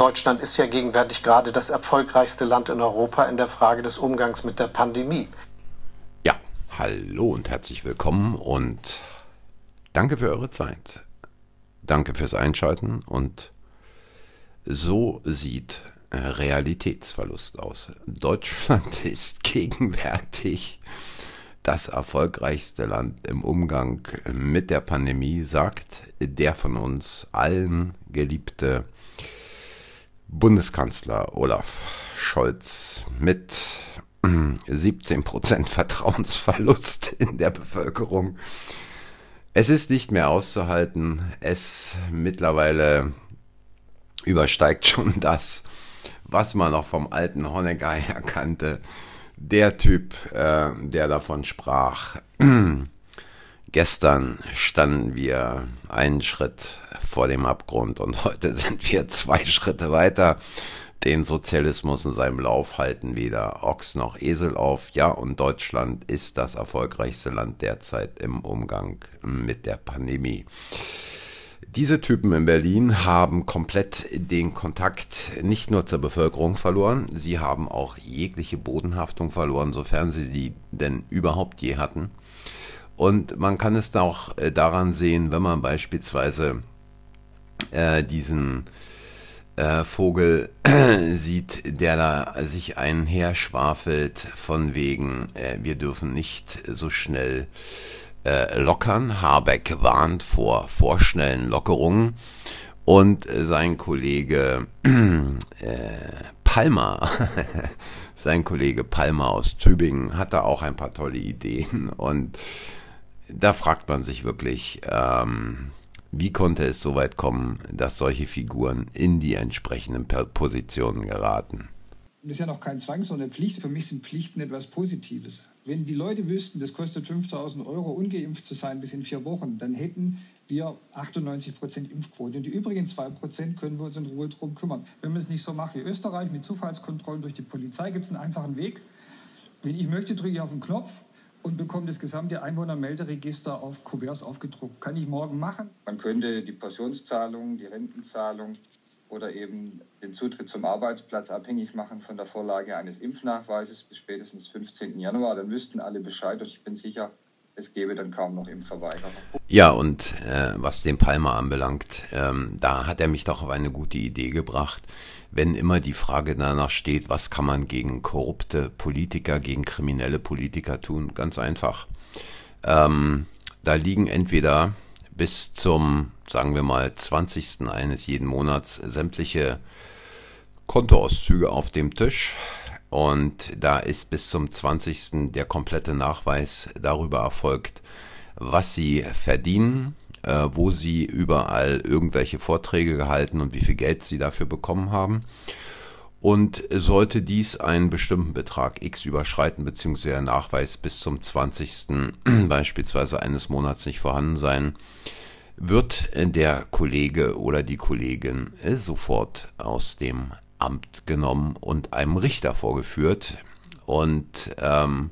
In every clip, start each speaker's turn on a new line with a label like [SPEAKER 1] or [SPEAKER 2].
[SPEAKER 1] Deutschland ist ja gegenwärtig gerade das erfolgreichste Land in Europa in der Frage des Umgangs mit der Pandemie.
[SPEAKER 2] Ja, hallo und herzlich willkommen und danke für eure Zeit. Danke fürs Einschalten und so sieht Realitätsverlust aus. Deutschland ist gegenwärtig das erfolgreichste Land im Umgang mit der Pandemie, sagt der von uns allen geliebte Bundeskanzler Olaf Scholz mit 17% Vertrauensverlust in der Bevölkerung. Es ist nicht mehr auszuhalten. Es mittlerweile übersteigt schon das, was man noch vom alten Honecker her kannte. Der Typ, äh, der davon sprach. Gestern standen wir einen Schritt vor dem Abgrund und heute sind wir zwei Schritte weiter. Den Sozialismus in seinem Lauf halten weder Ochs noch Esel auf. Ja, und Deutschland ist das erfolgreichste Land derzeit im Umgang mit der Pandemie. Diese Typen in Berlin haben komplett den Kontakt nicht nur zur Bevölkerung verloren, sie haben auch jegliche Bodenhaftung verloren, sofern sie die denn überhaupt je hatten. Und man kann es auch äh, daran sehen, wenn man beispielsweise äh, diesen äh, Vogel sieht, der da sich einherschwafelt von wegen, äh, wir dürfen nicht so schnell äh, lockern. Habeck warnt vor vorschnellen Lockerungen. Und sein Kollege äh, Palmer, sein Kollege Palmer aus Tübingen, hat da auch ein paar tolle Ideen. Und da fragt man sich wirklich, ähm, wie konnte es so weit kommen, dass solche Figuren in die entsprechenden Positionen geraten?
[SPEAKER 3] Das ist ja noch kein Zwang, sondern Pflicht. Für mich sind Pflichten etwas Positives. Wenn die Leute wüssten, das kostet 5000 Euro, ungeimpft zu sein bis in vier Wochen, dann hätten wir 98 Prozent Impfquote. Und die übrigen 2 Prozent können wir uns in Ruhe drum kümmern. Wenn man es nicht so macht wie Österreich mit Zufallskontrollen durch die Polizei, gibt es einen einfachen Weg. Wenn ich möchte, drücke ich auf den Knopf und bekomme das gesamte Einwohnermelderegister auf Kuverts aufgedruckt. Kann ich morgen machen?
[SPEAKER 4] Man könnte die Pensionszahlung, die Rentenzahlung oder eben den Zutritt zum Arbeitsplatz abhängig machen von der Vorlage eines Impfnachweises bis spätestens 15. Januar. Dann wüssten alle Bescheid und ich bin sicher, es gäbe dann kaum noch Impfverweigerer.
[SPEAKER 2] Ja, und äh, was den Palmer anbelangt, ähm, da hat er mich doch auf eine gute Idee gebracht. Wenn immer die Frage danach steht, was kann man gegen korrupte Politiker, gegen kriminelle Politiker tun, ganz einfach. Ähm, da liegen entweder bis zum, sagen wir mal, 20. eines jeden Monats sämtliche Kontoauszüge auf dem Tisch. Und da ist bis zum 20. der komplette Nachweis darüber erfolgt, was sie verdienen, äh, wo sie überall irgendwelche Vorträge gehalten und wie viel Geld sie dafür bekommen haben. Und sollte dies einen bestimmten Betrag X überschreiten, beziehungsweise der Nachweis bis zum 20. beispielsweise eines Monats nicht vorhanden sein, wird der Kollege oder die Kollegin sofort aus dem Amt genommen und einem Richter vorgeführt. Und ähm,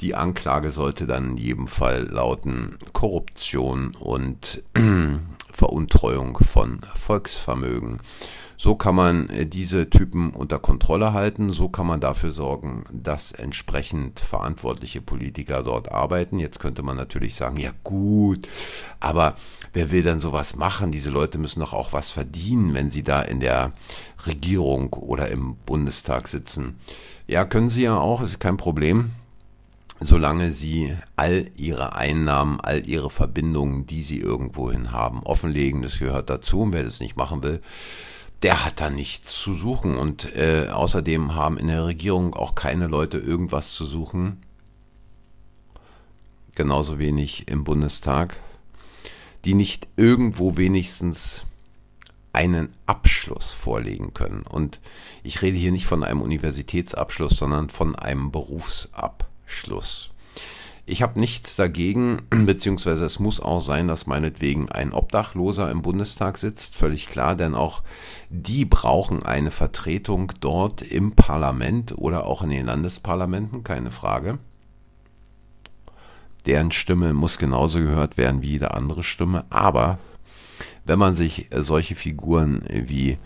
[SPEAKER 2] die Anklage sollte dann in jedem Fall lauten Korruption und Veruntreuung von Volksvermögen. So kann man äh, diese Typen unter Kontrolle halten, so kann man dafür sorgen, dass entsprechend verantwortliche Politiker dort arbeiten. Jetzt könnte man natürlich sagen, ja gut, aber wer will dann sowas machen? Diese Leute müssen doch auch was verdienen, wenn sie da in der Regierung oder im Bundestag sitzen. Ja, können sie ja auch, ist kein Problem solange sie all ihre Einnahmen, all ihre Verbindungen, die sie irgendwohin haben, offenlegen. Das gehört dazu. Und wer das nicht machen will, der hat da nichts zu suchen. Und äh, außerdem haben in der Regierung auch keine Leute irgendwas zu suchen. Genauso wenig im Bundestag, die nicht irgendwo wenigstens einen Abschluss vorlegen können. Und ich rede hier nicht von einem Universitätsabschluss, sondern von einem Berufsabschluss. Schluss. Ich habe nichts dagegen, beziehungsweise es muss auch sein, dass meinetwegen ein Obdachloser im Bundestag sitzt, völlig klar, denn auch die brauchen eine Vertretung dort im Parlament oder auch in den Landesparlamenten, keine Frage. Deren Stimme muss genauso gehört werden wie jede andere Stimme, aber wenn man sich solche Figuren wie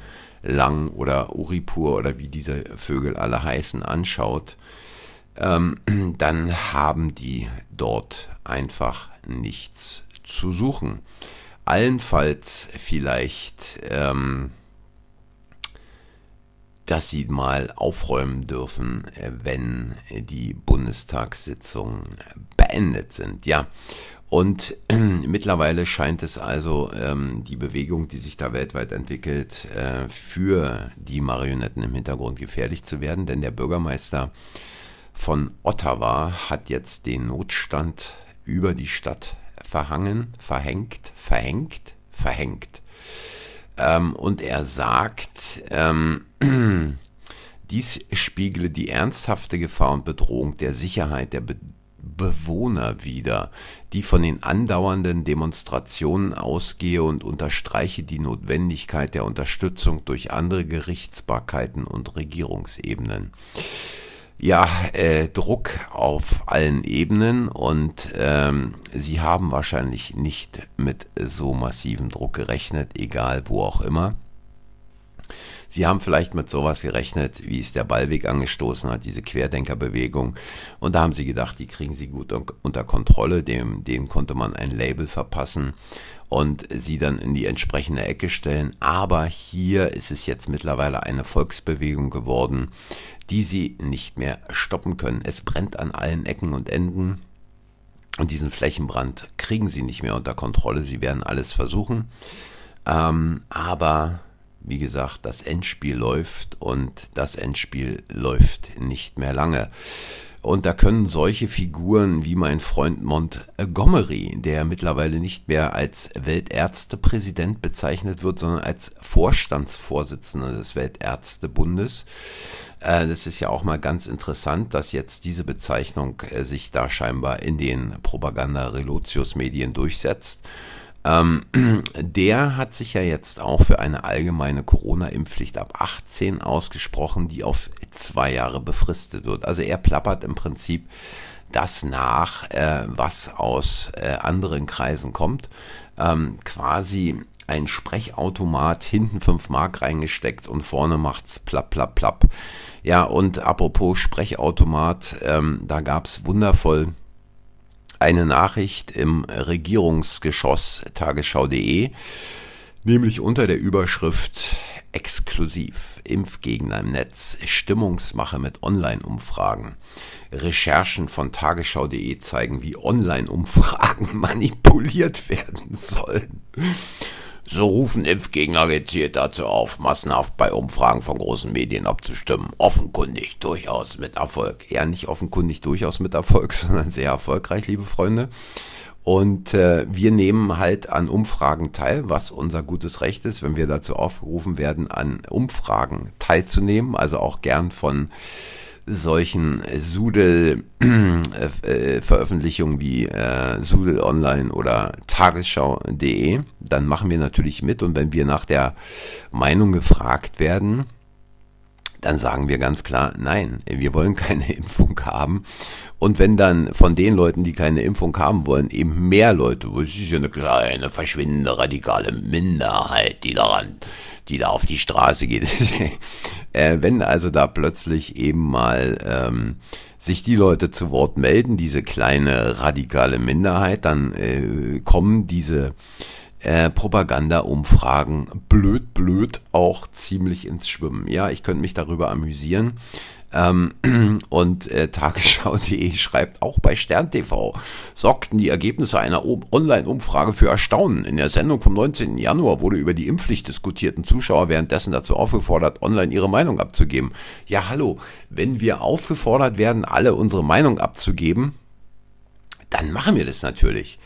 [SPEAKER 2] Lang oder Uripur oder wie diese Vögel alle heißen anschaut, ähm, dann haben die dort einfach nichts zu suchen. Allenfalls vielleicht, ähm, dass sie mal aufräumen dürfen, äh, wenn die Bundestagssitzungen beendet sind. Ja, und äh, mittlerweile scheint es also ähm, die Bewegung, die sich da weltweit entwickelt, äh, für die Marionetten im Hintergrund gefährlich zu werden, denn der Bürgermeister von Ottawa hat jetzt den Notstand über die Stadt verhangen, verhängt, verhängt, verhängt. Ähm, und er sagt, ähm, dies spiegle die ernsthafte Gefahr und Bedrohung der Sicherheit der Be Bewohner wider, die von den andauernden Demonstrationen ausgehe und unterstreiche die Notwendigkeit der Unterstützung durch andere Gerichtsbarkeiten und Regierungsebenen ja, äh, Druck auf allen Ebenen und ähm, sie haben wahrscheinlich nicht mit so massivem Druck gerechnet, egal wo auch immer. Sie haben vielleicht mit sowas gerechnet, wie es der Ballweg angestoßen hat, diese Querdenkerbewegung. Und da haben sie gedacht, die kriegen sie gut unter Kontrolle. Dem, denen konnte man ein Label verpassen und sie dann in die entsprechende Ecke stellen. Aber hier ist es jetzt mittlerweile eine Volksbewegung geworden, die sie nicht mehr stoppen können. Es brennt an allen Ecken und Enden. Und diesen Flächenbrand kriegen sie nicht mehr unter Kontrolle. Sie werden alles versuchen. Ähm, aber wie gesagt, das Endspiel läuft und das Endspiel läuft nicht mehr lange. Und da können solche Figuren wie mein Freund Montgomery, der mittlerweile nicht mehr als Weltärztepräsident bezeichnet wird, sondern als Vorstandsvorsitzender des Weltärztebundes, äh, das ist ja auch mal ganz interessant, dass jetzt diese Bezeichnung äh, sich da scheinbar in den Propaganda-Relotius-Medien durchsetzt. Ähm, der hat sich ja jetzt auch für eine allgemeine Corona-Impfpflicht ab 18 ausgesprochen, die auf zwei Jahre befristet wird. Also er plappert im Prinzip das nach, äh, was aus äh, anderen Kreisen kommt. Ähm, quasi ein Sprechautomat, hinten 5 Mark reingesteckt und vorne macht's plapp, plapp, plapp. Ja, und apropos Sprechautomat, ähm, da gab's wundervoll eine Nachricht im Regierungsgeschoss tagesschau.de, nämlich unter der Überschrift Exklusiv Impfgegner im Netz, Stimmungsmache mit Online-Umfragen. Recherchen von tagesschau.de zeigen, wie Online-Umfragen manipuliert werden sollen. So rufen Impfgegner gezielt dazu auf, massenhaft bei Umfragen von großen Medien abzustimmen. Offenkundig durchaus mit Erfolg. Ja, nicht offenkundig durchaus mit Erfolg, sondern sehr erfolgreich, liebe Freunde. Und äh, wir nehmen halt an Umfragen teil, was unser gutes Recht ist, wenn wir dazu aufgerufen werden, an Umfragen teilzunehmen. Also auch gern von solchen Sudel-Veröffentlichungen wie äh, Sudel Online oder Tagesschau.de, dann machen wir natürlich mit. Und wenn wir nach der Meinung gefragt werden, dann sagen wir ganz klar, nein, wir wollen keine Impfung haben. Und wenn dann von den Leuten, die keine Impfung haben wollen, eben mehr Leute, das ist ja eine kleine, verschwindende, radikale Minderheit, die daran die da auf die Straße geht. äh, wenn also da plötzlich eben mal ähm, sich die Leute zu Wort melden, diese kleine radikale Minderheit, dann äh, kommen diese äh, Propaganda-Umfragen blöd, blöd auch ziemlich ins Schwimmen. Ja, ich könnte mich darüber amüsieren. Ähm, und äh, Tagesschau.de schreibt auch bei Stern TV sorgten die Ergebnisse einer Online-Umfrage für Erstaunen. In der Sendung vom 19. Januar wurde über die Impfpflicht diskutierten Zuschauer währenddessen dazu aufgefordert, online ihre Meinung abzugeben. Ja, hallo, wenn wir aufgefordert werden, alle unsere Meinung abzugeben, dann machen wir das natürlich.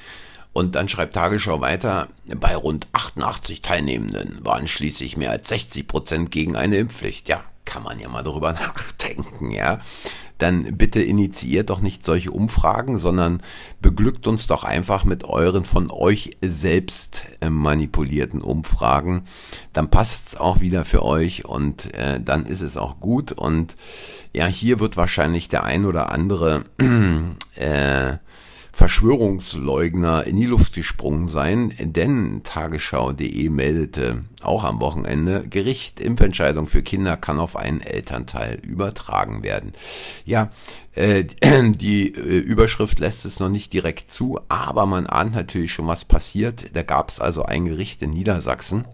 [SPEAKER 2] Und dann schreibt Tagesschau weiter, bei rund 88 Teilnehmenden waren schließlich mehr als 60 Prozent gegen eine Impfpflicht. Ja, kann man ja mal darüber nachdenken, ja. Dann bitte initiiert doch nicht solche Umfragen, sondern beglückt uns doch einfach mit euren von euch selbst äh, manipulierten Umfragen. Dann passt es auch wieder für euch und äh, dann ist es auch gut. Und ja, hier wird wahrscheinlich der ein oder andere äh, Verschwörungsleugner in die Luft gesprungen sein, denn Tagesschau.de meldete auch am Wochenende, Gericht, Impfentscheidung für Kinder kann auf einen Elternteil übertragen werden. Ja, äh, die äh, Überschrift lässt es noch nicht direkt zu, aber man ahnt natürlich schon, was passiert. Da gab es also ein Gericht in Niedersachsen,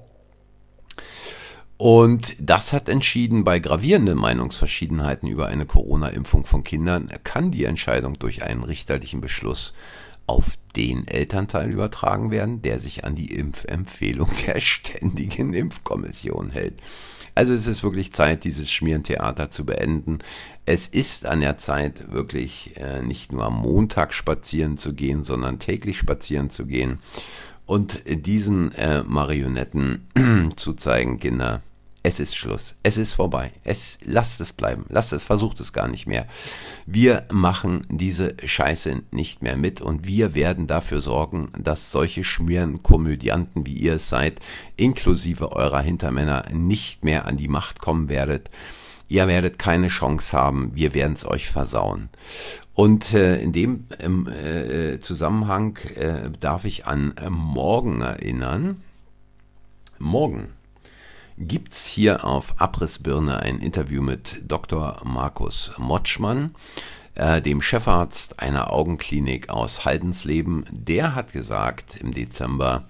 [SPEAKER 2] und das hat entschieden, bei gravierenden Meinungsverschiedenheiten über eine Corona-Impfung von Kindern kann die Entscheidung durch einen richterlichen Beschluss auf den Elternteil übertragen werden, der sich an die Impfempfehlung der Ständigen Impfkommission hält. Also es ist wirklich Zeit, dieses Schmierentheater zu beenden. Es ist an der Zeit, wirklich äh, nicht nur am Montag spazieren zu gehen, sondern täglich spazieren zu gehen und diesen äh, Marionetten zu zeigen, Kinder, es ist Schluss, es ist vorbei, es lasst es bleiben, lasst es, versucht es gar nicht mehr. Wir machen diese Scheiße nicht mehr mit und wir werden dafür sorgen, dass solche schmieren Komödianten, wie ihr es seid, inklusive eurer Hintermänner, nicht mehr an die Macht kommen werdet. Ihr werdet keine Chance haben, wir werden es euch versauen. Und äh, in dem äh, Zusammenhang äh, darf ich an äh, morgen erinnern. Morgen gibt es hier auf Abrissbirne ein Interview mit Dr. Markus Motschmann, äh, dem Chefarzt einer Augenklinik aus Haldensleben. Der hat gesagt im Dezember,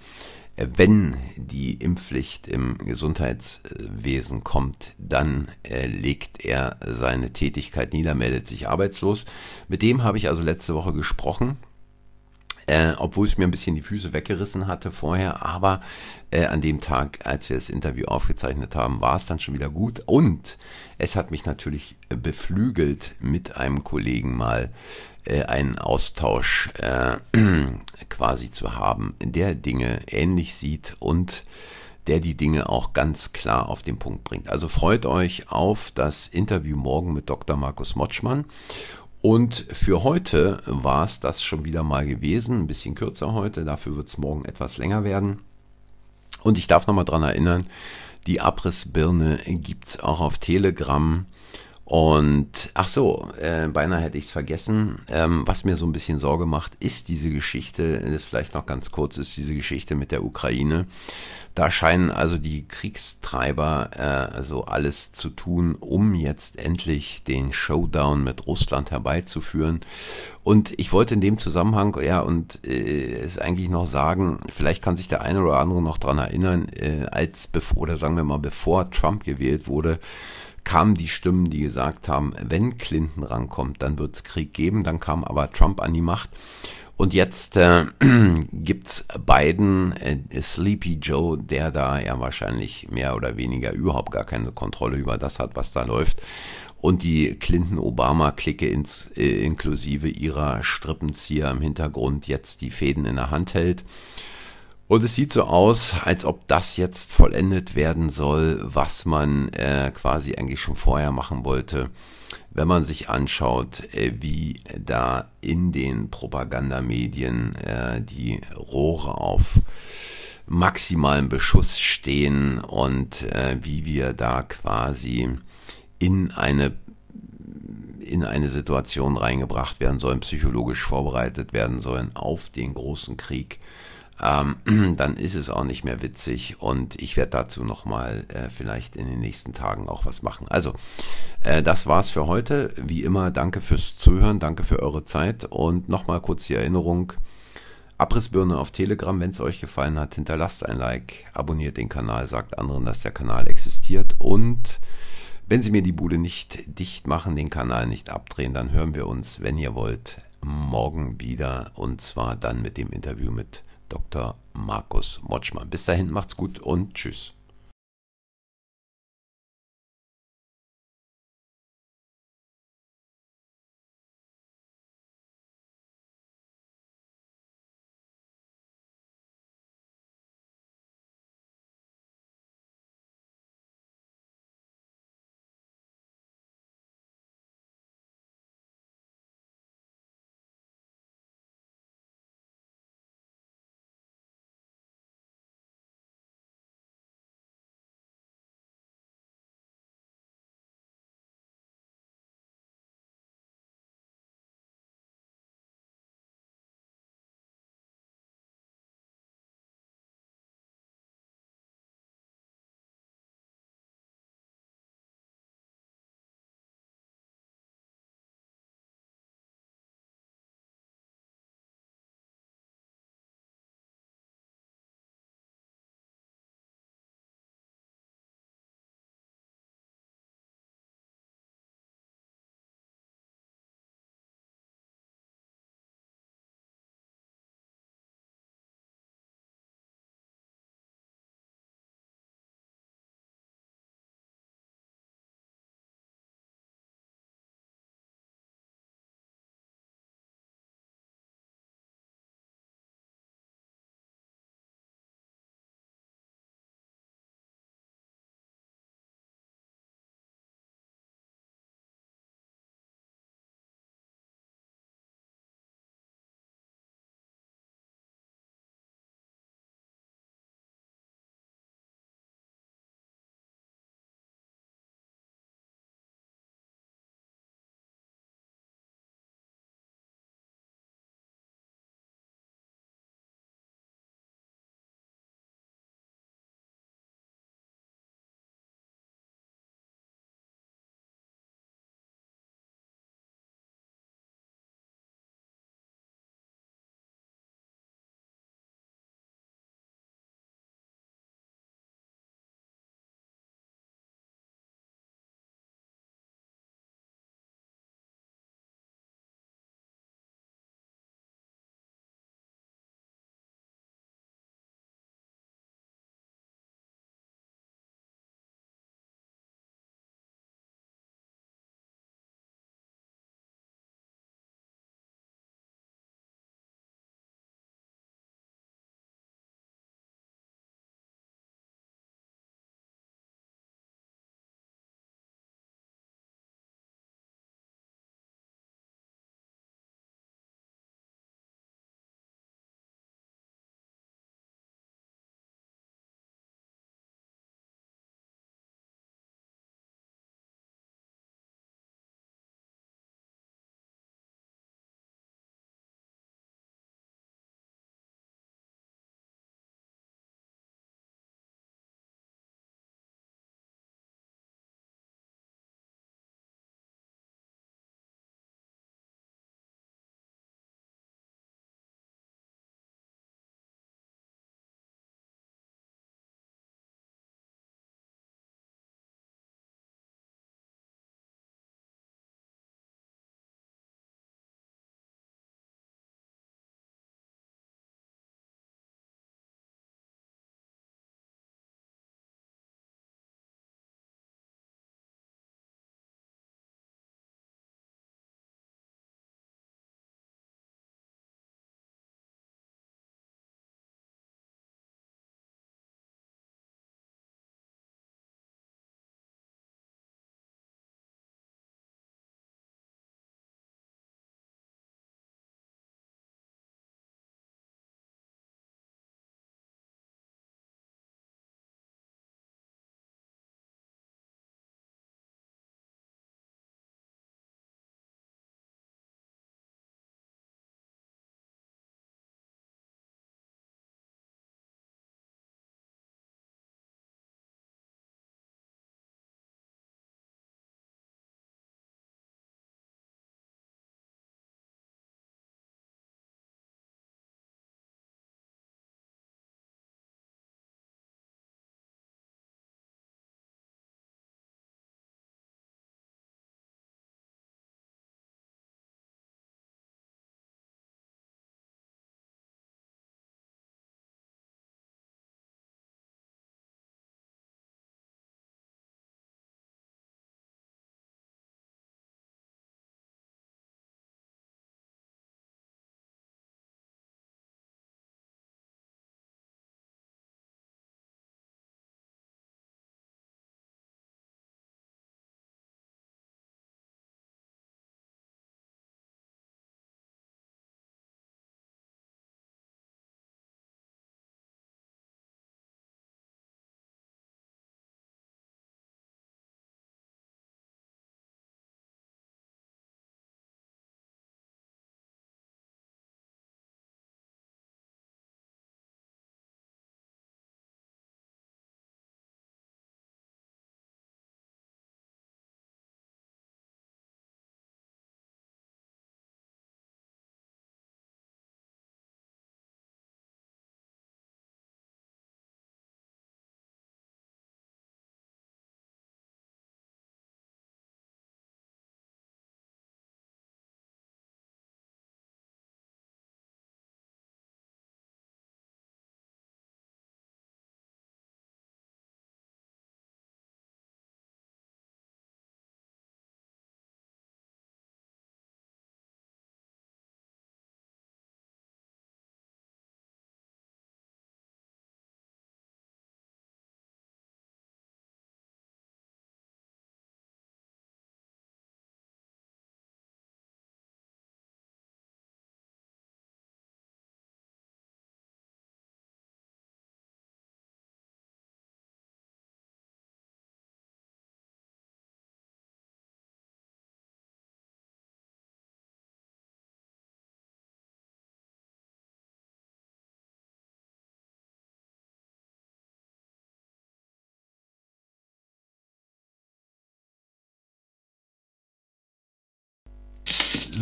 [SPEAKER 2] wenn die Impfpflicht im Gesundheitswesen kommt, dann äh, legt er seine Tätigkeit nieder, meldet sich arbeitslos. Mit dem habe ich also letzte Woche gesprochen. Äh, obwohl es mir ein bisschen die Füße weggerissen hatte vorher, aber äh, an dem Tag, als wir das Interview aufgezeichnet haben, war es dann schon wieder gut und es hat mich natürlich beflügelt, mit einem Kollegen mal einen Austausch äh, quasi zu haben, der Dinge ähnlich sieht und der die Dinge auch ganz klar auf den Punkt bringt. Also freut euch auf das Interview morgen mit Dr. Markus Motschmann. Und für heute war es das schon wieder mal gewesen. Ein bisschen kürzer heute, dafür wird es morgen etwas länger werden. Und ich darf nochmal dran erinnern, die Abrissbirne gibt es auch auf Telegram. Und ach so, äh, beinahe hätte ich es vergessen. Ähm, was mir so ein bisschen Sorge macht, ist diese Geschichte, das vielleicht noch ganz kurz, ist diese Geschichte mit der Ukraine. Da scheinen also die Kriegstreiber äh, also alles zu tun, um jetzt endlich den Showdown mit Russland herbeizuführen. Und ich wollte in dem Zusammenhang, ja, und äh, es eigentlich noch sagen, vielleicht kann sich der eine oder andere noch dran erinnern, äh, als bevor, oder sagen wir mal, bevor Trump gewählt wurde, kamen die Stimmen, die gesagt haben, wenn Clinton rankommt, dann wird es Krieg geben. Dann kam aber Trump an die Macht. Und jetzt äh, gibt's Biden, äh, Sleepy Joe, der da ja wahrscheinlich mehr oder weniger überhaupt gar keine Kontrolle über das hat, was da läuft. Und die Clinton-Obama-Clique äh, inklusive ihrer Strippenzieher im Hintergrund jetzt die Fäden in der Hand hält. Und es sieht so aus, als ob das jetzt vollendet werden soll, was man äh, quasi eigentlich schon vorher machen wollte, wenn man sich anschaut, äh, wie da in den Propagandamedien äh, die Rohre auf maximalen Beschuss stehen und äh, wie wir da quasi in eine in eine Situation reingebracht werden sollen, psychologisch vorbereitet werden sollen auf den großen Krieg ähm, dann ist es auch nicht mehr witzig und ich werde dazu nochmal äh, vielleicht in den nächsten Tagen auch was machen. Also, äh, das war's für heute. Wie immer, danke fürs Zuhören, danke für eure Zeit und nochmal kurz die Erinnerung. Abrissbirne auf Telegram, wenn es euch gefallen hat, hinterlasst ein Like, abonniert den Kanal, sagt anderen, dass der Kanal existiert und wenn Sie mir die Bude nicht dicht machen, den Kanal nicht abdrehen, dann hören wir uns, wenn ihr wollt, morgen wieder und zwar dann mit dem Interview mit Dr. Markus Motschmann. Bis dahin macht's gut und tschüss.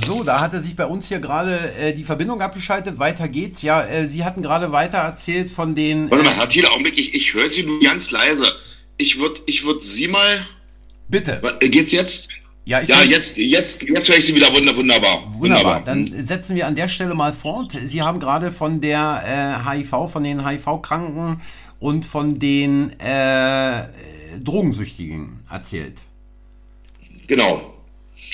[SPEAKER 2] So, da hatte sich bei uns hier gerade äh, die Verbindung abgeschaltet. Weiter geht's. Ja, äh, Sie hatten gerade weiter erzählt von den.
[SPEAKER 5] Warte mal, Herr Thiele, Augenblick, ich, ich höre Sie nur ganz leise. Ich würde ich würd Sie mal.
[SPEAKER 2] Bitte.
[SPEAKER 5] Äh, geht's jetzt?
[SPEAKER 2] Ja, ich
[SPEAKER 5] Ja,
[SPEAKER 2] will-
[SPEAKER 5] jetzt, jetzt, jetzt höre ich Sie wieder wunder, wunderbar.
[SPEAKER 2] Wunderbar. Dann setzen wir an der Stelle mal fort. Sie haben gerade von der äh, HIV, von den HIV-Kranken und von den äh, Drogensüchtigen erzählt.
[SPEAKER 5] Genau.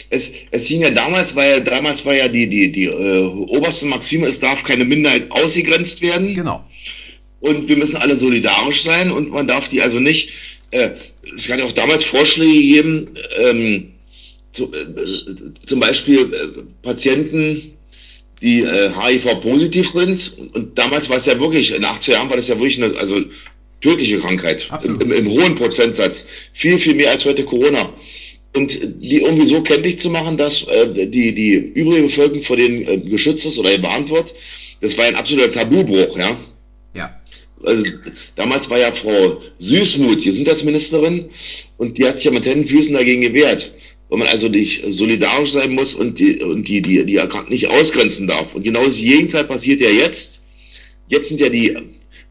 [SPEAKER 5] Es, es hing ja damals, war ja, damals war ja die, die, die äh, oberste Maxime, es darf keine Minderheit ausgegrenzt werden.
[SPEAKER 2] Genau.
[SPEAKER 5] Und wir müssen alle solidarisch sein und man darf die also nicht. Äh, es hat ja auch damals Vorschläge gegeben, ähm, zu, äh, zum Beispiel äh, Patienten, die äh, HIV-positiv sind. Und, und damals war es ja wirklich, in den 80er Jahren war das ja wirklich eine also tödliche Krankheit. Im, im, Im hohen Prozentsatz. Viel, viel mehr als heute Corona. Und die irgendwie so kenntlich zu machen, dass äh, die, die übrige Bevölkerung vor denen äh, geschützt ist oder gewarnt wird, das war ein absoluter Tabubruch, ja.
[SPEAKER 2] Ja.
[SPEAKER 5] Also, damals war ja Frau Süßmuth Gesundheitsministerin und die hat sich ja mit Händen und Füßen dagegen gewehrt. Weil man also nicht solidarisch sein muss und die, und die, die, die Erkrankten nicht ausgrenzen darf. Und genau das Gegenteil passiert ja jetzt. Jetzt sind ja die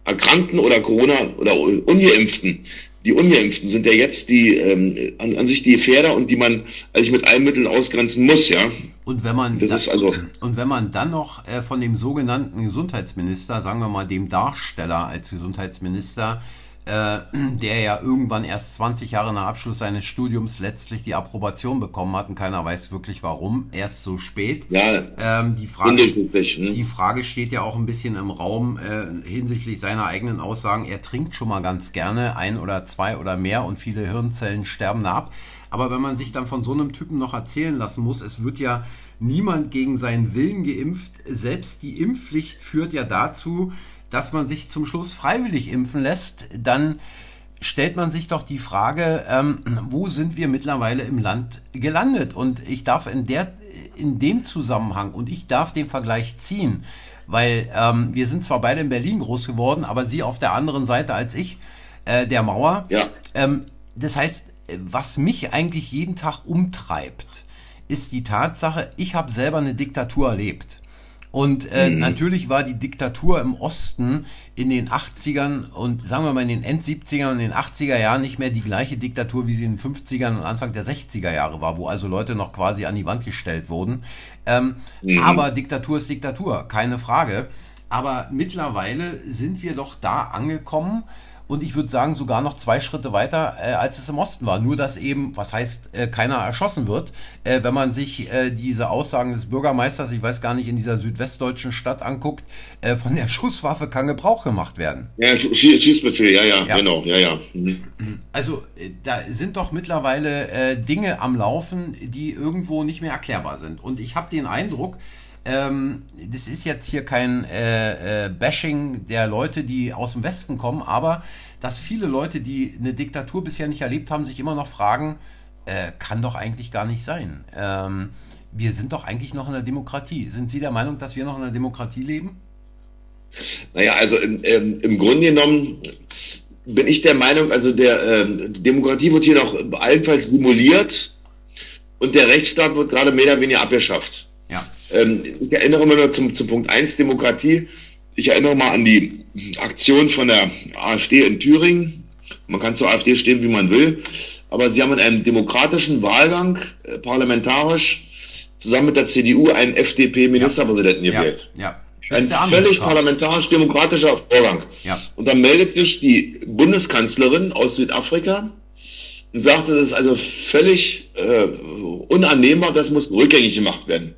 [SPEAKER 5] Erkrankten oder Corona oder Ungeimpften. Die Ungeimpften sind ja jetzt die ähm, an, an sich die Gefährder und die man also mit allen Mitteln ausgrenzen muss, ja.
[SPEAKER 2] Und wenn man
[SPEAKER 5] Das
[SPEAKER 2] da-
[SPEAKER 5] ist also
[SPEAKER 2] und wenn man dann noch äh, von dem sogenannten Gesundheitsminister, sagen wir mal dem Darsteller als Gesundheitsminister, äh, der ja irgendwann erst 20 Jahre nach Abschluss seines Studiums letztlich die Approbation bekommen hat und keiner weiß wirklich warum, erst so spät.
[SPEAKER 5] ja
[SPEAKER 2] Ähm, die Frage.
[SPEAKER 5] Hm?
[SPEAKER 2] die Frage steht ja auch ein bisschen im Raum äh, hinsichtlich seiner eigenen Aussagen. Er trinkt schon mal ganz gerne ein oder zwei oder mehr und viele Hirnzellen sterben da ab. Aber wenn man sich dann von so einem Typen noch erzählen lassen muss, es wird ja niemand gegen seinen Willen geimpft. Selbst die Impfpflicht führt ja dazu, dass man sich zum Schluss freiwillig impfen lässt. Dann stellt man sich doch die Frage, ähm, wo sind wir mittlerweile im Land gelandet? Und ich darf in, der, in dem Zusammenhang, und ich darf den Vergleich ziehen, weil ähm, wir sind zwar beide in Berlin groß geworden, aber Sie auf der anderen Seite als ich, äh, der Mauer.
[SPEAKER 5] Ja.
[SPEAKER 2] Ähm, das heißt, was mich eigentlich jeden Tag umtreibt, ist die Tatsache, ich habe selber eine Diktatur erlebt. Und äh, natürlich war die Diktatur im Osten in den 80ern und sagen wir mal in den End 70er und in den 80er Jahren nicht mehr die gleiche Diktatur, wie sie in den 50ern und Anfang der 60er Jahre war, wo also Leute noch quasi an die Wand gestellt wurden. Ähm, Aber Diktatur ist Diktatur, keine Frage. Aber mittlerweile sind wir doch da angekommen und ich würde sagen sogar noch zwei Schritte weiter, äh, als es im Osten war. Nur dass eben, was heißt, äh, keiner erschossen wird. Äh, wenn man sich äh, diese Aussagen des Bürgermeisters, ich weiß gar nicht, in dieser südwestdeutschen Stadt anguckt, äh, von der Schusswaffe kann Gebrauch gemacht werden.
[SPEAKER 5] Ja, Schie- Schießbefehl, ja, ja,
[SPEAKER 2] Ja.
[SPEAKER 5] genau, ja, ja. Mhm.
[SPEAKER 2] Also äh, da sind doch mittlerweile äh, Dinge am Laufen, die irgendwo nicht mehr erklärbar sind. Und ich habe den Eindruck, ähm, das ist jetzt hier kein äh, äh, Bashing der Leute, die aus dem Westen kommen, aber dass viele Leute, die eine Diktatur bisher nicht erlebt haben, sich immer noch fragen, äh, kann doch eigentlich gar nicht sein. Ähm, wir sind doch eigentlich noch in der Demokratie. Sind Sie der Meinung, dass wir noch in der Demokratie leben?
[SPEAKER 5] Naja, also im, ähm, im Grunde genommen bin ich der Meinung, also der ähm, die Demokratie wird hier noch allenfalls simuliert und der Rechtsstaat wird gerade mehr oder weniger abgeschafft.
[SPEAKER 2] Ja.
[SPEAKER 5] Ähm, ich erinnere mal nur zum, zum Punkt 1 Demokratie. Ich erinnere mal an die Aktion von der AfD in Thüringen. Man kann zur AfD stehen, wie man will. Aber sie haben in einem demokratischen Wahlgang, äh, parlamentarisch, zusammen mit der CDU einen FDP-Ministerpräsidenten
[SPEAKER 2] Ja.
[SPEAKER 5] gewählt.
[SPEAKER 2] ja. Das
[SPEAKER 5] Ein völlig parlamentarisch-demokratischer Vorgang.
[SPEAKER 2] Ja.
[SPEAKER 5] Und dann meldet sich die Bundeskanzlerin aus Südafrika und sagte, das ist also völlig äh, unannehmbar, das muss rückgängig gemacht werden.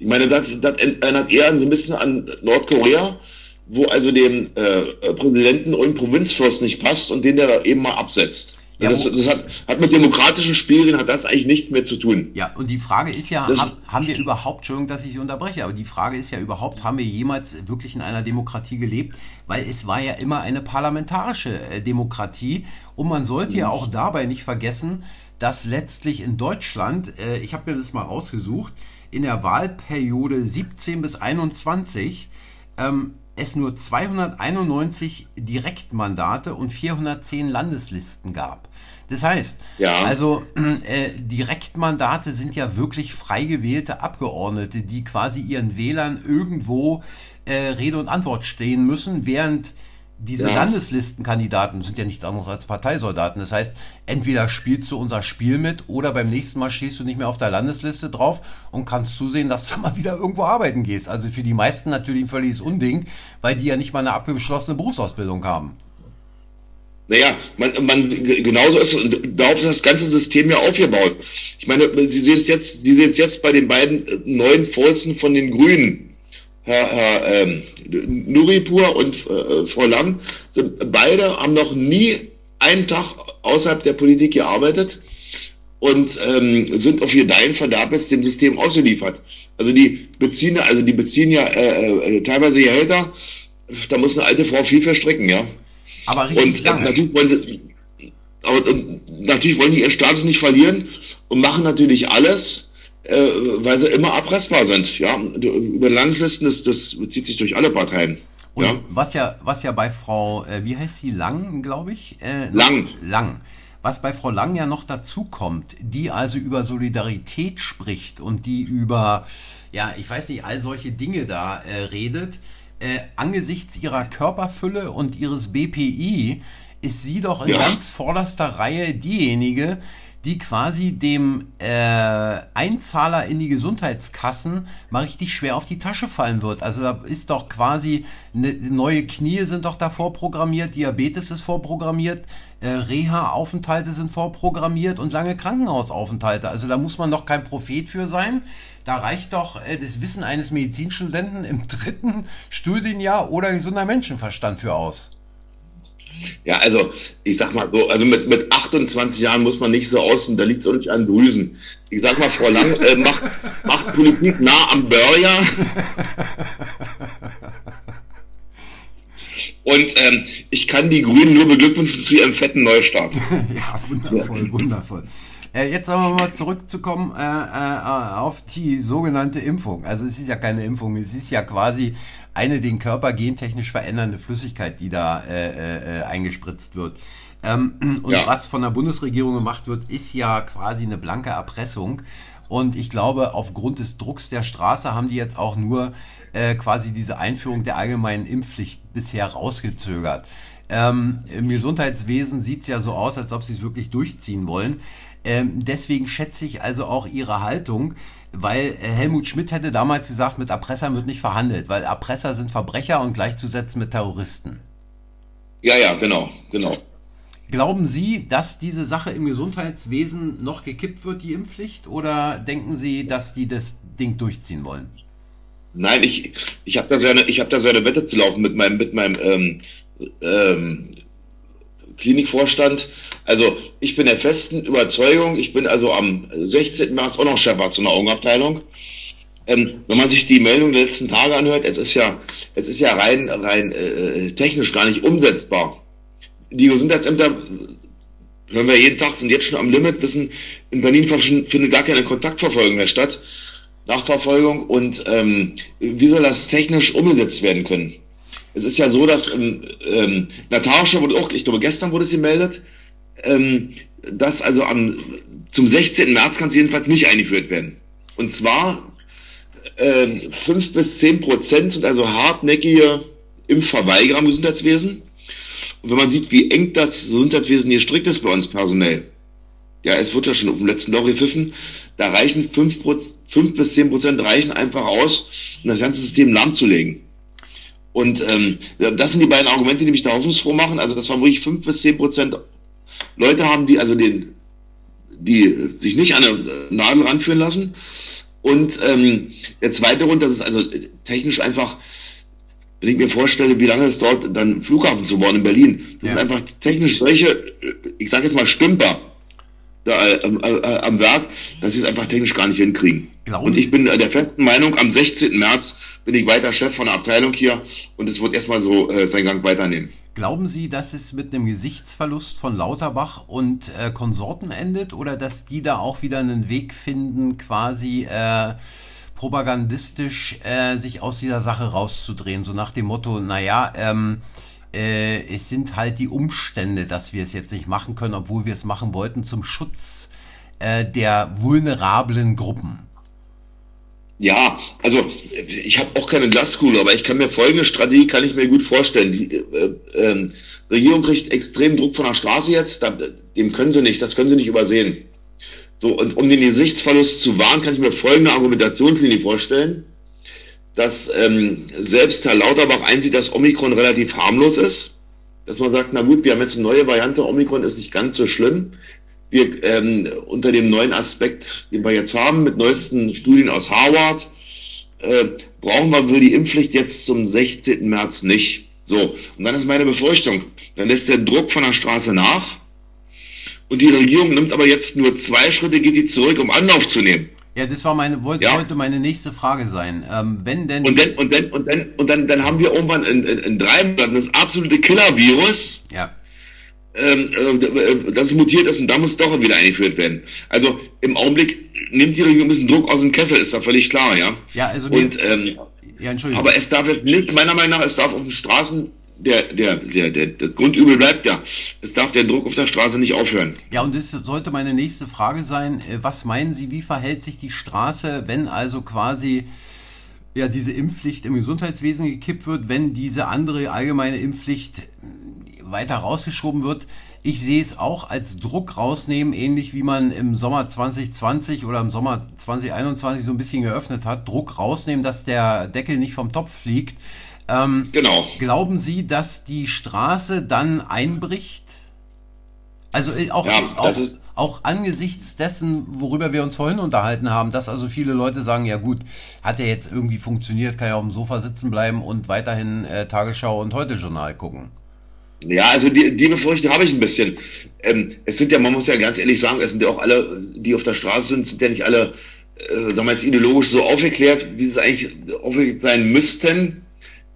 [SPEAKER 5] Ich meine, das, das erinnert eher so ein bisschen an Nordkorea, wo also dem äh, Präsidenten und Provinzfürst nicht passt und den der da eben mal absetzt.
[SPEAKER 2] Ja,
[SPEAKER 5] das, das hat, hat mit demokratischen Spielregeln hat das eigentlich nichts mehr zu tun.
[SPEAKER 2] Ja, und die Frage ist ja,
[SPEAKER 5] Das-
[SPEAKER 2] haben, wir überhaupt, Entschuldigung, dass ich Sie unterbreche, aber die Frage ist ja überhaupt, haben wir jemals wirklich in einer Demokratie gelebt? Weil es war ja immer eine parlamentarische äh, Demokratie und man sollte ja auch dabei nicht vergessen, dass letztlich in Deutschland, äh, ich habe mir das mal rausgesucht, in der Wahlperiode 17 bis 21 ähm, es nur 291 Direktmandate und 410 Landeslisten gab. Das heißt, ja. also äh, Direktmandate sind ja wirklich frei gewählte Abgeordnete, die quasi ihren Wählern irgendwo äh, Rede und Antwort stehen müssen, während diese ja. Landeslistenkandidaten sind ja nichts anderes als Parteisoldaten. Das heißt, entweder spielst du unser Spiel mit oder beim nächsten Mal stehst du nicht mehr auf der Landesliste drauf und kannst zusehen, dass du mal wieder irgendwo arbeiten gehst. Also für die meisten natürlich ein völliges Unding, weil die ja nicht mal eine abgeschlossene Berufsausbildung haben.
[SPEAKER 5] Naja, man, man, genauso ist darauf ist das ganze System ja aufgebaut. Ich meine, Sie sehen es jetzt, Sie sehen es jetzt bei den beiden neuen Vorsitzenden von den Grünen Herr, Herr ähm, Nuripur und äh, Frau Lang, sind, beide haben noch nie einen Tag außerhalb der Politik gearbeitet und ähm, sind auf ihr Dein Verderb jetzt dem System ausgeliefert. Also die beziehen, also die beziehen ja äh, äh, teilweise Gehälter, da muss eine alte Frau viel verstricken, ja.
[SPEAKER 2] Aber richtig und,
[SPEAKER 5] lange. natürlich wollen sie, aber, natürlich wollen die ihren Status nicht verlieren und machen natürlich alles, äh, weil sie immer abrestbar sind. Ja, über Landeslisten, das, das bezieht sich durch alle Parteien.
[SPEAKER 2] Und ja. was ja, was ja bei Frau, äh, wie heißt sie, Lang, glaube ich?
[SPEAKER 5] Äh, Lang.
[SPEAKER 2] Lang. Was bei Frau Lang ja noch dazu kommt, die also über Solidarität spricht und die über, ja, ich weiß nicht, all solche Dinge da äh, redet, äh, angesichts ihrer Körperfülle und ihres BPI ist sie doch in ja. ganz vorderster Reihe diejenige, die quasi dem äh, Einzahler in die Gesundheitskassen mal richtig schwer auf die Tasche fallen wird. Also da ist doch quasi ne, neue Knie sind doch da vorprogrammiert, Diabetes ist vorprogrammiert, äh, Reha-Aufenthalte sind vorprogrammiert und lange Krankenhausaufenthalte. Also da muss man doch kein Prophet für sein. Da reicht doch äh, das Wissen eines Medizinstudenten im dritten Studienjahr oder gesunder Menschenverstand für aus.
[SPEAKER 5] Ja, also ich sag mal so, also mit, mit 28 Jahren muss man nicht so aussehen, da liegt es auch nicht an Drüsen. Ich sag mal, Frau Lang äh, macht, macht Politik nah am Börger. Und ähm, ich kann die Grünen nur beglückwünschen zu ihrem fetten Neustart.
[SPEAKER 2] ja, wundervoll, ja. wundervoll. Äh, jetzt aber mal zurückzukommen äh, äh, auf die sogenannte Impfung. Also es ist ja keine Impfung, es ist ja quasi eine den Körper gentechnisch verändernde Flüssigkeit, die da äh, äh, eingespritzt wird. Ähm, und ja. was von der Bundesregierung gemacht wird, ist ja quasi eine blanke Erpressung. Und ich glaube, aufgrund des Drucks der Straße haben die jetzt auch nur äh, quasi diese Einführung der allgemeinen Impfpflicht bisher rausgezögert. Ähm, Im Gesundheitswesen sieht es ja so aus, als ob sie es wirklich durchziehen wollen. Ähm, deswegen schätze ich also auch ihre Haltung, weil äh, Helmut Schmidt hätte damals gesagt, mit Erpressern wird nicht verhandelt, weil Erpresser sind Verbrecher und gleichzusetzen mit Terroristen.
[SPEAKER 5] Ja, ja, genau, genau.
[SPEAKER 2] Glauben Sie, dass diese Sache im Gesundheitswesen noch gekippt wird, die Impfpflicht, oder denken Sie, dass die das Ding durchziehen wollen?
[SPEAKER 5] Nein, ich, ich habe da, so eine, hab da so eine Wette zu laufen mit meinem, mit meinem ähm, ähm, Klinikvorstand. Also ich bin der festen Überzeugung, ich bin also am 16. März auch noch Chefarzt in der Augenabteilung. Ähm, wenn man sich die Meldung der letzten Tage anhört, es ist ja, es ist ja rein, rein äh, technisch gar nicht umsetzbar. Die Gesundheitsämter, hören wir jeden Tag, sind jetzt schon am Limit, wissen, in Berlin findet gar keine Kontaktverfolgung mehr statt, Nachverfolgung und ähm, wie soll das technisch umgesetzt werden können? Es ist ja so, dass ähm, ähm, Natascha wurde auch, ich glaube gestern wurde es gemeldet, ähm, dass also am, zum 16. März kann es jedenfalls nicht eingeführt werden. Und zwar ähm, 5 bis 10 Prozent sind also hartnäckige Impfverweigerer im Gesundheitswesen. Und wenn man sieht, wie eng das Gesundheitswesen hier strikt ist bei uns personell, ja, es wird ja schon auf dem letzten Loch gepfiffen, da reichen 5, 5 bis 10 Prozent reichen einfach aus, um das ganze System lahmzulegen. Und ähm, das sind die beiden Argumente, die mich da hoffnungsfroh machen. Also, dass wir wirklich 5 bis 10 Prozent Leute haben, die also den, die sich nicht an der Nadel ranführen lassen. Und ähm, der zweite Grund, das ist also technisch einfach, wenn ich mir vorstelle, wie lange es dauert, dann Flughafen zu bauen in Berlin, das ja. sind einfach technisch solche, ich sage jetzt mal Stümper da, äh, äh, am Werk, dass sie es einfach technisch gar nicht hinkriegen. Glauben und ich bin der festen Meinung, am 16. März bin ich weiter Chef von der Abteilung hier und es wird erstmal so äh, seinen Gang weiternehmen.
[SPEAKER 2] Glauben Sie, dass es mit einem Gesichtsverlust von Lauterbach und äh, Konsorten endet oder dass die da auch wieder einen Weg finden, quasi äh, propagandistisch äh, sich aus dieser Sache rauszudrehen? So nach dem Motto, naja, ähm, äh, es sind halt die Umstände, dass wir es jetzt nicht machen können, obwohl wir es machen wollten, zum Schutz äh, der vulnerablen Gruppen.
[SPEAKER 5] Ja, also ich habe auch keine Glaskugel, aber ich kann mir folgende Strategie kann ich mir gut vorstellen. Die äh, äh, Regierung kriegt extrem Druck von der Straße jetzt, da, dem können sie nicht, das können sie nicht übersehen. So, und um den Gesichtsverlust zu wahren, kann ich mir folgende Argumentationslinie vorstellen, dass ähm, selbst Herr Lauterbach einsieht, dass Omikron relativ harmlos ist, dass man sagt, na gut, wir haben jetzt eine neue Variante, Omikron ist nicht ganz so schlimm. Wir ähm, unter dem neuen Aspekt, den wir jetzt haben, mit neuesten Studien aus Harvard, äh, brauchen wir wohl die Impfpflicht jetzt zum 16. März nicht. So, und dann ist meine Befürchtung, dann lässt der Druck von der Straße nach und die Regierung nimmt aber jetzt nur zwei Schritte, geht die zurück, um Anlauf zu nehmen.
[SPEAKER 2] Ja, das war meine, wollte ja. heute meine nächste Frage sein. Ähm, wenn denn.
[SPEAKER 5] Und dann, und dann, und dann, und dann, dann haben wir irgendwann in, in, in drei Monaten das absolute Killer-Virus.
[SPEAKER 2] Ja.
[SPEAKER 5] Ähm, äh, das mutiert ist und da muss doch wieder eingeführt werden. Also im Augenblick nimmt die Regierung ein bisschen Druck aus dem Kessel, ist da völlig klar, ja.
[SPEAKER 2] Ja, also.
[SPEAKER 5] Und, ähm, ja, Entschuldigung. Aber es darf nicht, meiner Meinung nach, es darf auf den Straßen der, der, der, der, das Grundübel bleibt ja. Es darf der Druck auf der Straße nicht aufhören.
[SPEAKER 2] Ja, und das sollte meine nächste Frage sein. Äh, was meinen Sie, wie verhält sich die Straße, wenn also quasi ja diese Impfpflicht im Gesundheitswesen gekippt wird, wenn diese andere allgemeine Impfpflicht weiter rausgeschoben wird? Ich sehe es auch als Druck rausnehmen, ähnlich wie man im Sommer 2020 oder im Sommer 2021 so ein bisschen geöffnet hat. Druck rausnehmen, dass der Deckel nicht vom Topf fliegt. Ähm, genau. Glauben Sie, dass die Straße dann einbricht? Also äh, auch, ja, auch, auch, angesichts dessen, worüber wir uns vorhin unterhalten haben, dass also viele Leute sagen, ja gut, hat ja jetzt irgendwie funktioniert, kann ja auf dem Sofa sitzen bleiben und weiterhin äh, Tagesschau und Heute-Journal gucken.
[SPEAKER 5] Ja, also die, die Befürchtung habe ich ein bisschen. Ähm, es sind ja, man muss ja ganz ehrlich sagen, es sind ja auch alle, die auf der Straße sind, sind ja nicht alle, äh, sagen wir jetzt ideologisch so aufgeklärt, wie sie es eigentlich aufgeklärt sein müssten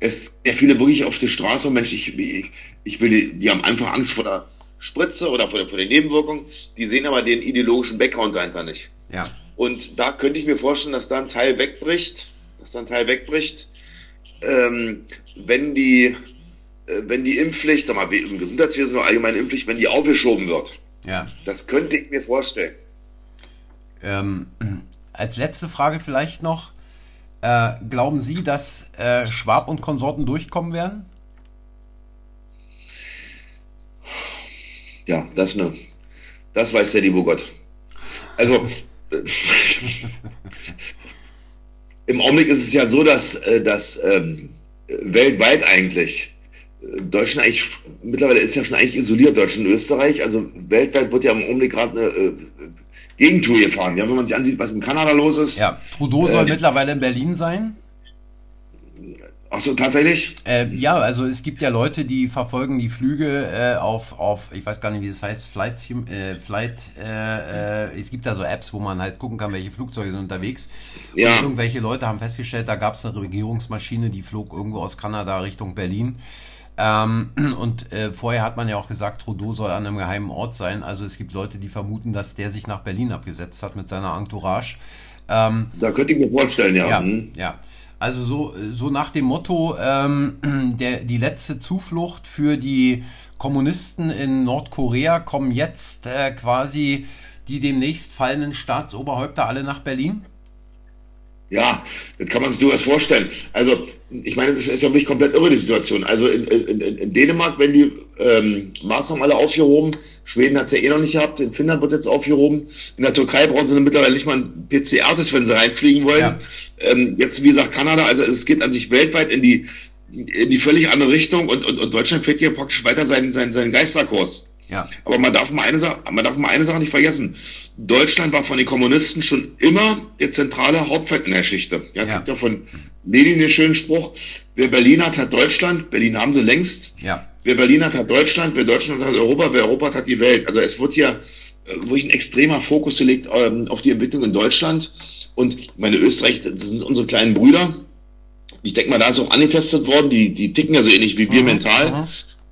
[SPEAKER 5] es sehr viele wirklich auf der Straße, Mensch, ich, ich will, die, die haben einfach Angst vor der Spritze oder vor, der, vor den Nebenwirkungen, die sehen aber den ideologischen Background dahinter nicht.
[SPEAKER 2] Ja.
[SPEAKER 5] Und da könnte ich mir vorstellen, dass da ein Teil wegbricht, dass da ein Teil wegbricht, ähm, wenn die, äh, wenn die Impfpflicht, sag mal, im Gesundheitswesen oder allgemeine Impfpflicht, wenn die aufgeschoben wird.
[SPEAKER 2] Ja.
[SPEAKER 5] Das könnte ich mir vorstellen.
[SPEAKER 2] Ähm, als letzte Frage vielleicht noch, äh, glauben Sie, dass äh, Schwab und Konsorten durchkommen werden?
[SPEAKER 5] Ja, das ne. Das weiß der liebe Gott. Also im Augenblick ist es ja so, dass, äh, dass ähm, weltweit eigentlich äh, Deutschland eigentlich mittlerweile ist ja schon eigentlich isoliert Deutschland und Österreich. Also weltweit wird ja im Augenblick gerade eine äh, Gegentour gefahren. Ja, wenn man sich ansieht, was in Kanada los ist.
[SPEAKER 2] Ja, Trudeau soll äh, mittlerweile in Berlin sein.
[SPEAKER 5] Ach so, tatsächlich?
[SPEAKER 2] Äh, ja, also es gibt ja Leute, die verfolgen die Flüge äh, auf, auf, ich weiß gar nicht, wie das heißt, Flight, äh, Flight, äh, äh, es gibt da so Apps, wo man halt gucken kann, welche Flugzeuge sind unterwegs. Ja. Und irgendwelche Leute haben festgestellt, da gab es eine Regierungsmaschine, die flog irgendwo aus Kanada Richtung Berlin. Ähm, und äh, vorher hat man ja auch gesagt, Trudeau soll an einem geheimen Ort sein. Also es gibt Leute, die vermuten, dass der sich nach Berlin abgesetzt hat mit seiner Entourage.
[SPEAKER 5] Ähm, da könnte ich mir vorstellen, ja.
[SPEAKER 2] Ja, mhm. ja. Also so, so nach dem Motto, ähm, der, die letzte Zuflucht für die Kommunisten in Nordkorea kommen jetzt äh, quasi die demnächst fallenden Staatsoberhäupter alle nach Berlin?
[SPEAKER 5] Ja, das kann man sich durchaus vorstellen. Also, ich meine, es ist ja wirklich komplett irre, die Situation. Also in, in, in Dänemark werden die ähm, Maßnahmen alle aufgehoben. Schweden hat es ja eh noch nicht gehabt. In Finnland wird jetzt aufgehoben. In der Türkei brauchen sie mittlerweile nicht mal ein PCR-Test, wenn sie reinfliegen wollen. Ja. Ähm, jetzt, wie gesagt, Kanada, also es geht an sich weltweit in die, in die völlig andere Richtung und, und, und Deutschland fährt hier praktisch weiter seinen, seinen, seinen Geisterkurs.
[SPEAKER 2] Ja.
[SPEAKER 5] Aber man darf mal eine Sache, man darf mal eine Sache nicht vergessen. Deutschland war von den Kommunisten schon immer der zentrale Hauptfeld in der Geschichte. Ja, es ja. gibt ja von Lenin den schönen Spruch, wer Berlin hat, hat Deutschland. Berlin haben sie längst.
[SPEAKER 2] Ja.
[SPEAKER 5] Wer Berlin hat, hat Deutschland. Wer Deutschland hat Europa. Wer Europa hat, hat die Welt. Also es wird hier äh, wirklich ein extremer Fokus gelegt ähm, auf die Entwicklung in Deutschland. Und meine Österreich, das sind unsere kleinen Brüder. Ich denke mal, da ist auch angetestet worden. Die, die ticken ja so ähnlich wie wir mhm. mental. Mhm.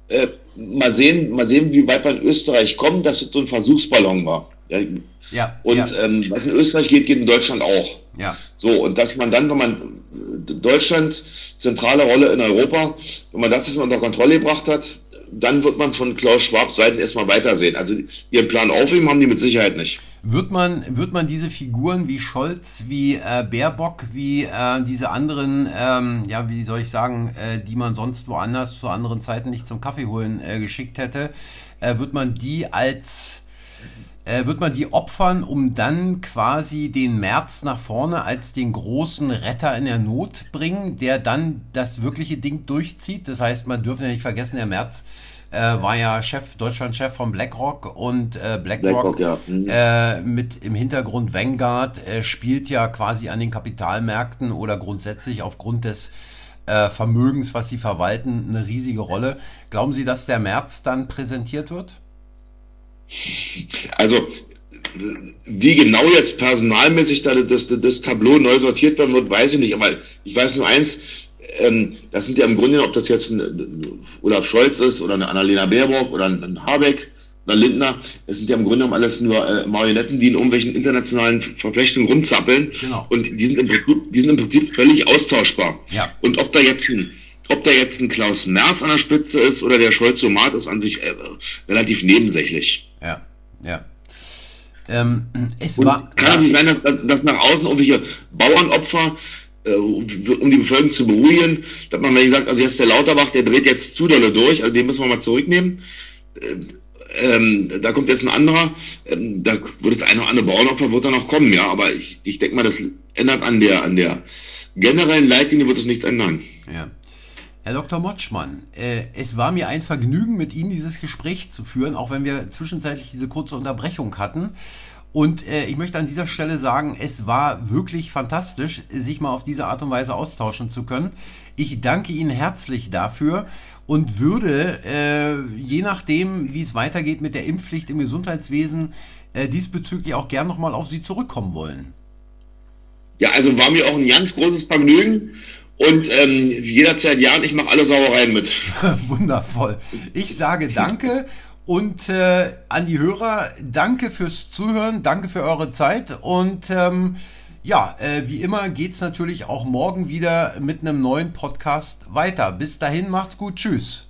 [SPEAKER 5] Äh, mal sehen, mal sehen, wie weit wir in Österreich kommen, dass es so ein Versuchsballon war. Ja.
[SPEAKER 2] ja
[SPEAKER 5] und
[SPEAKER 2] ja.
[SPEAKER 5] Ähm, was in Österreich geht, geht in Deutschland auch.
[SPEAKER 2] Ja.
[SPEAKER 5] So, und dass man dann, wenn man Deutschland, zentrale Rolle in Europa, wenn man das jetzt mal unter Kontrolle gebracht hat, dann wird man von Klaus Schwabs Seiten erstmal weitersehen. Also ihren Plan aufheben haben die mit Sicherheit nicht.
[SPEAKER 2] Wird man, wird man diese Figuren wie Scholz, wie äh, Baerbock, wie äh, diese anderen, ähm, ja, wie soll ich sagen, äh, die man sonst woanders zu anderen Zeiten nicht zum Kaffee holen äh, geschickt hätte, äh, wird man die als äh, wird man die opfern, um dann quasi den März nach vorne als den großen Retter in der Not bringen, der dann das wirkliche Ding durchzieht. Das heißt, man dürfen ja nicht vergessen, der März äh, war ja Chef, Deutschland-Chef von BlackRock und äh, BlackRock, BlackRock ja. mhm. äh, mit im Hintergrund Vanguard äh, spielt ja quasi an den Kapitalmärkten oder grundsätzlich aufgrund des äh, Vermögens, was sie verwalten, eine riesige Rolle. Glauben Sie, dass der März dann präsentiert wird?
[SPEAKER 5] Also, wie genau jetzt personalmäßig da das, das Tableau neu sortiert werden wird, weiß ich nicht. Aber ich weiß nur eins, ähm, das sind ja im Grunde, ob das jetzt ein Olaf Scholz ist oder eine Annalena Baerbock oder ein Habeck oder Lindner, es sind ja im Grunde genommen alles nur äh, Marionetten, die in irgendwelchen internationalen Verflechtungen rumzappeln. Genau. Und die sind, im Prinzip, die sind im Prinzip völlig austauschbar. Ja. Und ob da jetzt ein ob da jetzt ein Klaus Merz an der Spitze ist oder der Scholz-Somat ist an sich äh, relativ nebensächlich.
[SPEAKER 2] Ja, ja. Ähm,
[SPEAKER 5] es war, es kann ja nicht sein, dass, dass nach außen irgendwelche Bauernopfer um die Bevölkerung zu beruhigen, dass man, wenn ich sagt, also jetzt der Lauterbach, der dreht jetzt zu dolle durch, also den müssen wir mal zurücknehmen. Äh, ähm, da kommt jetzt ein anderer, ähm, da wird das eine oder andere Bauernopfer wird da noch kommen, ja, aber ich, ich denke mal, das ändert an der, an der generellen Leitlinie wird es nichts ändern.
[SPEAKER 2] Ja. Herr Dr. Motschmann, äh, es war mir ein Vergnügen, mit Ihnen dieses Gespräch zu führen, auch wenn wir zwischenzeitlich diese kurze Unterbrechung hatten. Und äh, ich möchte an dieser Stelle sagen, es war wirklich fantastisch, sich mal auf diese Art und Weise austauschen zu können. Ich danke Ihnen herzlich dafür und würde, äh, je nachdem, wie es weitergeht mit der Impfpflicht im Gesundheitswesen, äh, diesbezüglich auch gern nochmal auf Sie zurückkommen wollen.
[SPEAKER 5] Ja, also war mir auch ein ganz großes Vergnügen. Und ähm, jederzeit ja, ich mache alle Sauereien mit.
[SPEAKER 2] Wundervoll. Ich sage danke und äh, an die Hörer, danke fürs Zuhören, danke für eure Zeit und ähm, ja, äh, wie immer geht's natürlich auch morgen wieder mit einem neuen Podcast weiter. Bis dahin, macht's gut, tschüss.